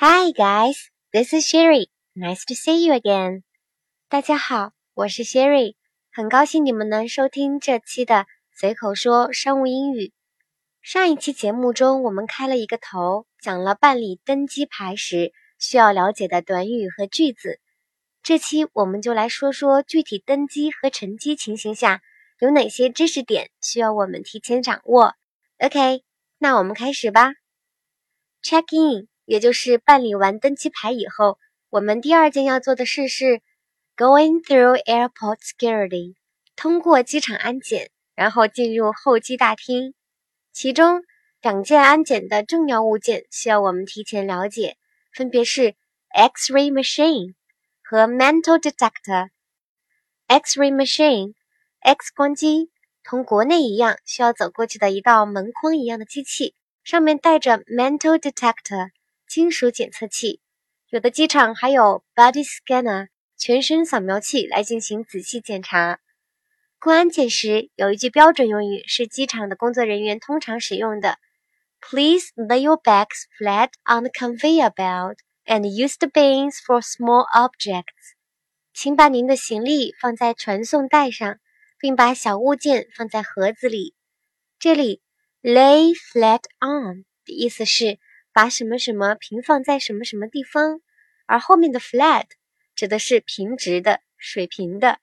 Hi guys, this is Sherry. Nice to see you again. 大家好，我是 Sherry，很高兴你们能收听这期的随口说商务英语。上一期节目中，我们开了一个头，讲了办理登机牌时需要了解的短语和句子。这期我们就来说说具体登机和乘机情形下有哪些知识点需要我们提前掌握。OK，那我们开始吧。Check in，也就是办理完登机牌以后，我们第二件要做的事是 going through airport security，通过机场安检，然后进入候机大厅。其中两件安检的重要物件需要我们提前了解，分别是 X-ray machine 和 mental detector。X-ray machine，X 光机，同国内一样需要走过去的一道门框一样的机器，上面带着 mental detector 金属检测器。有的机场还有 body scanner 全身扫描器来进行仔细检查。过安检时，有一句标准用语是机场的工作人员通常使用的：Please lay your bags flat on the conveyor belt and use the bins for small objects。请把您的行李放在传送带上，并把小物件放在盒子里。这里 lay flat on 的意思是把什么什么平放在什么什么地方，而后面的 flat 指的是平直的、水平的。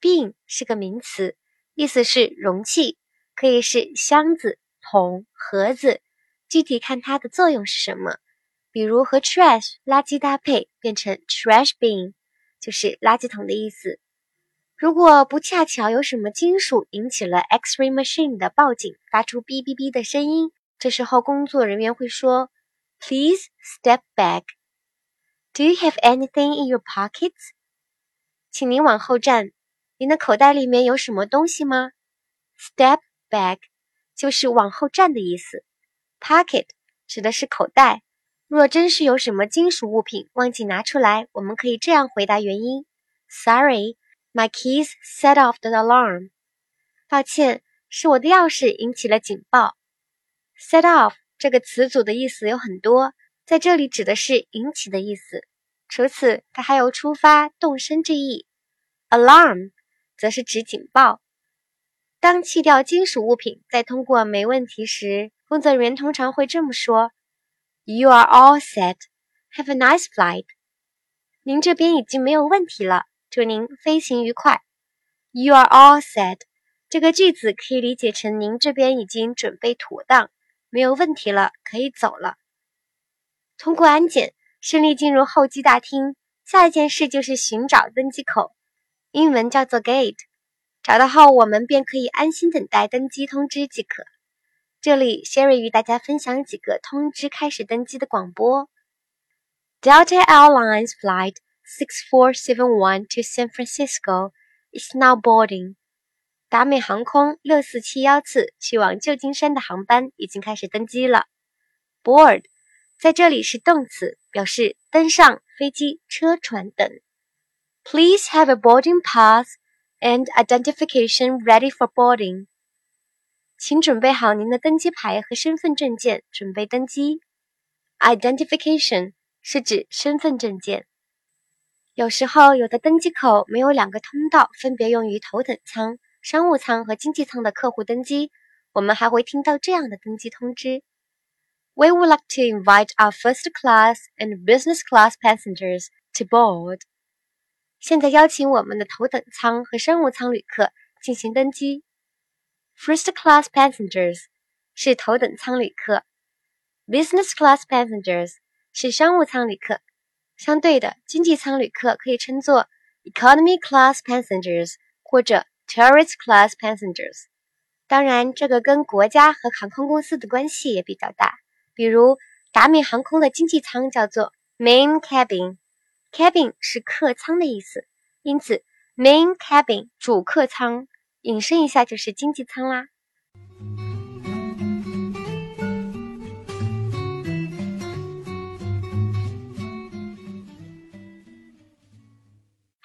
bin 是个名词，意思是容器，可以是箱子、桶、盒子，具体看它的作用是什么。比如和 trash 垃圾搭配，变成 trash bin，就是垃圾桶的意思。如果不恰巧有什么金属引起了 X-ray machine 的报警，发出哔哔哔的声音，这时候工作人员会说：“Please step back. Do you have anything in your pockets？” 请您往后站。您的口袋里面有什么东西吗？Step back 就是往后站的意思。Pocket 指的是口袋。若真是有什么金属物品忘记拿出来，我们可以这样回答原因：Sorry, my keys set off the alarm。抱歉，是我的钥匙引起了警报。Set off 这个词组的意思有很多，在这里指的是引起的意思。除此，它还有出发、动身之意。Alarm。则是指警报。当弃掉金属物品再通过没问题时，工作人员通常会这么说：“You are all set. Have a nice flight.” 您这边已经没有问题了，祝您飞行愉快。You are all set. 这个句子可以理解成您这边已经准备妥当，没有问题了，可以走了。通过安检，顺利进入候机大厅，下一件事就是寻找登机口。英文叫做 gate，找到后我们便可以安心等待登机通知即可。这里 Sherry 与大家分享几个通知开始登机的广播：Delta Airlines flight six four seven one to San Francisco is now boarding。达美航空六四七幺次去往旧金山的航班已经开始登机了。Board 在这里是动词，表示登上飞机、车、船等。Please have a boarding pass and identification ready for boarding. 请准备好您的登机牌和身份证件，准备登机。Identification 是指身份证件。有时候，有的登机口没有两个通道，分别用于头等舱、商务舱和经济舱的客户登机。我们还会听到这样的登机通知：We would like to invite our first class and business class passengers to board. 现在邀请我们的头等舱和商务舱旅客进行登机。First class passengers 是头等舱旅客，Business class passengers 是商务舱旅客。相对的，经济舱旅客可以称作 Economy class passengers 或者 Tourist class passengers。当然，这个跟国家和航空公司的关系也比较大。比如，达美航空的经济舱叫做 Main cabin。Cabin 是客舱的意思，因此 Main cabin 主客舱，引申一下就是经济舱啦。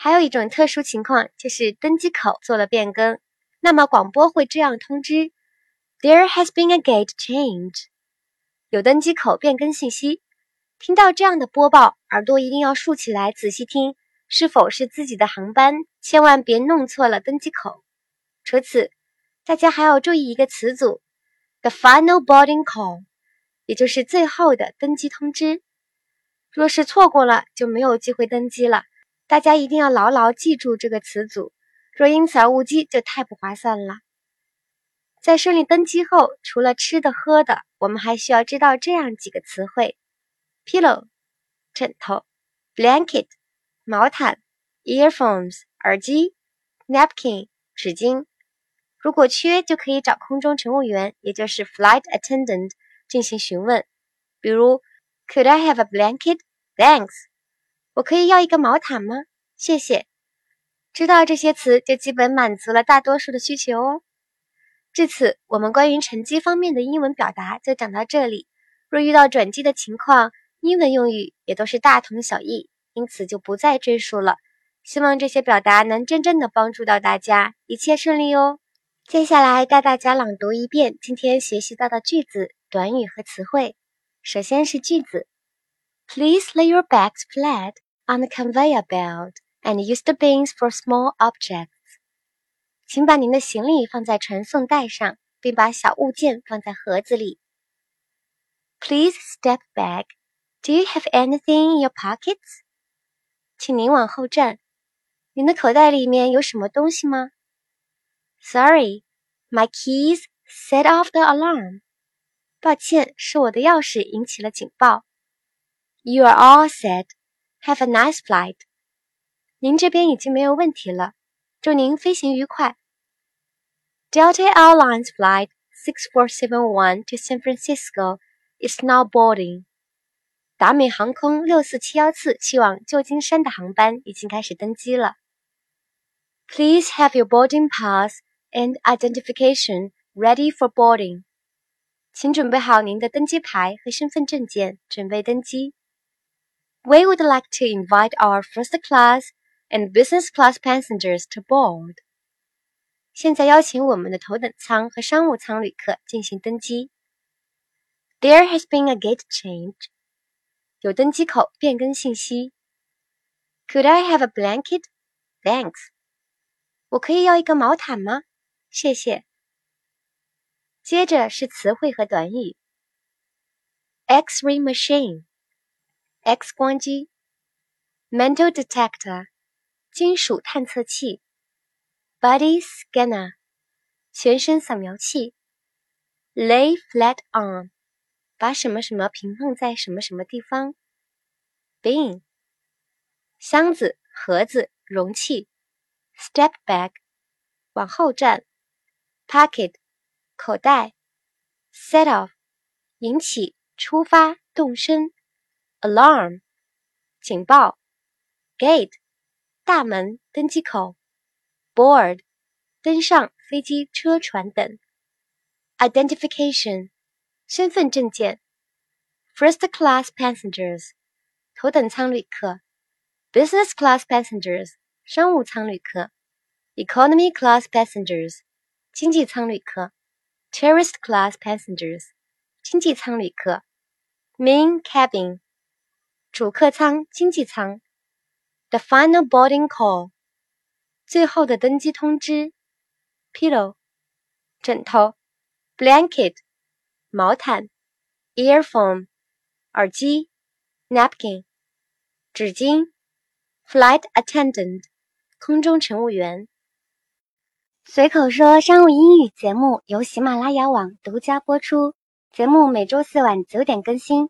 还有一种特殊情况，就是登机口做了变更，那么广播会这样通知：There has been a gate change，有登机口变更信息。听到这样的播报，耳朵一定要竖起来，仔细听，是否是自己的航班，千万别弄错了登机口。除此，大家还要注意一个词组：the final boarding call，也就是最后的登机通知。若是错过了，就没有机会登机了。大家一定要牢牢记住这个词组，若因此而误机，就太不划算了。在顺利登机后，除了吃的喝的，我们还需要知道这样几个词汇：pillow，枕头；blanket，毛毯；earphones，耳机；napkin，纸巾。如果缺，就可以找空中乘务员，也就是 flight attendant 进行询问。比如，Could I have a blanket? Thanks。我可以要一个毛毯吗？谢谢。知道这些词，就基本满足了大多数的需求哦。至此，我们关于乘机方面的英文表达就讲到这里。若遇到转机的情况，英文用语也都是大同小异，因此就不再赘述了。希望这些表达能真正的帮助到大家，一切顺利哦。接下来带大家朗读一遍今天学习到的句子、短语和词汇。首先是句子 ：Please lay your bags flat on the conveyor belt and use the bins for small objects. 请把您的行李放在传送带上，并把小物件放在盒子里。Please step back. Do you have anything in your pockets? 请您往后站。您的口袋里面有什么东西吗？Sorry, my keys set off the alarm. 抱歉，是我的钥匙引起了警报。 You are all set. Have a nice flight. 您这边已经没有问题了，祝您飞行愉快。Delta Airlines flight 6471 to San Francisco is now boarding. 达美航空六四七幺次去往旧金山的航班已经开始登机了。Please have your boarding pass and identification ready for boarding. 请准备好您的登机牌和身份证件，准备登机。 We would like to invite our first class and business class passengers to board. 现在邀请我们的头等舱和商务舱旅客进行登机。There has been a gate change. 有登机口变更信息。Could I have a blanket? Thanks. 我可以要一个毛毯吗？谢谢。接着是词汇和短语。X-ray machine, X 光机；mental detector，金属探测器。Body scanner，全身扫描器。Lay flat on，把什么什么平放在什么什么地方。Bin，箱子、盒子、容器。Step back，往后站。Pocket，口袋。Set off，引起、出发、动身。Alarm，警报。Gate，大门、登机口。board 登上飞机、车、船等。identification 身份证件。first class passengers 头等舱旅客。business class passengers 商务舱旅客。economy class passengers 经济舱旅客。tourist class passengers 经济舱旅客。main cabin 主客舱、经济舱。the final boarding call 最后的登机通知：pillow，枕头；blanket，毛毯；earphone，耳机；napkin，纸巾；flight attendant，空中乘务员。随口说商务英语节目由喜马拉雅网独家播出，节目每周四晚九点更新，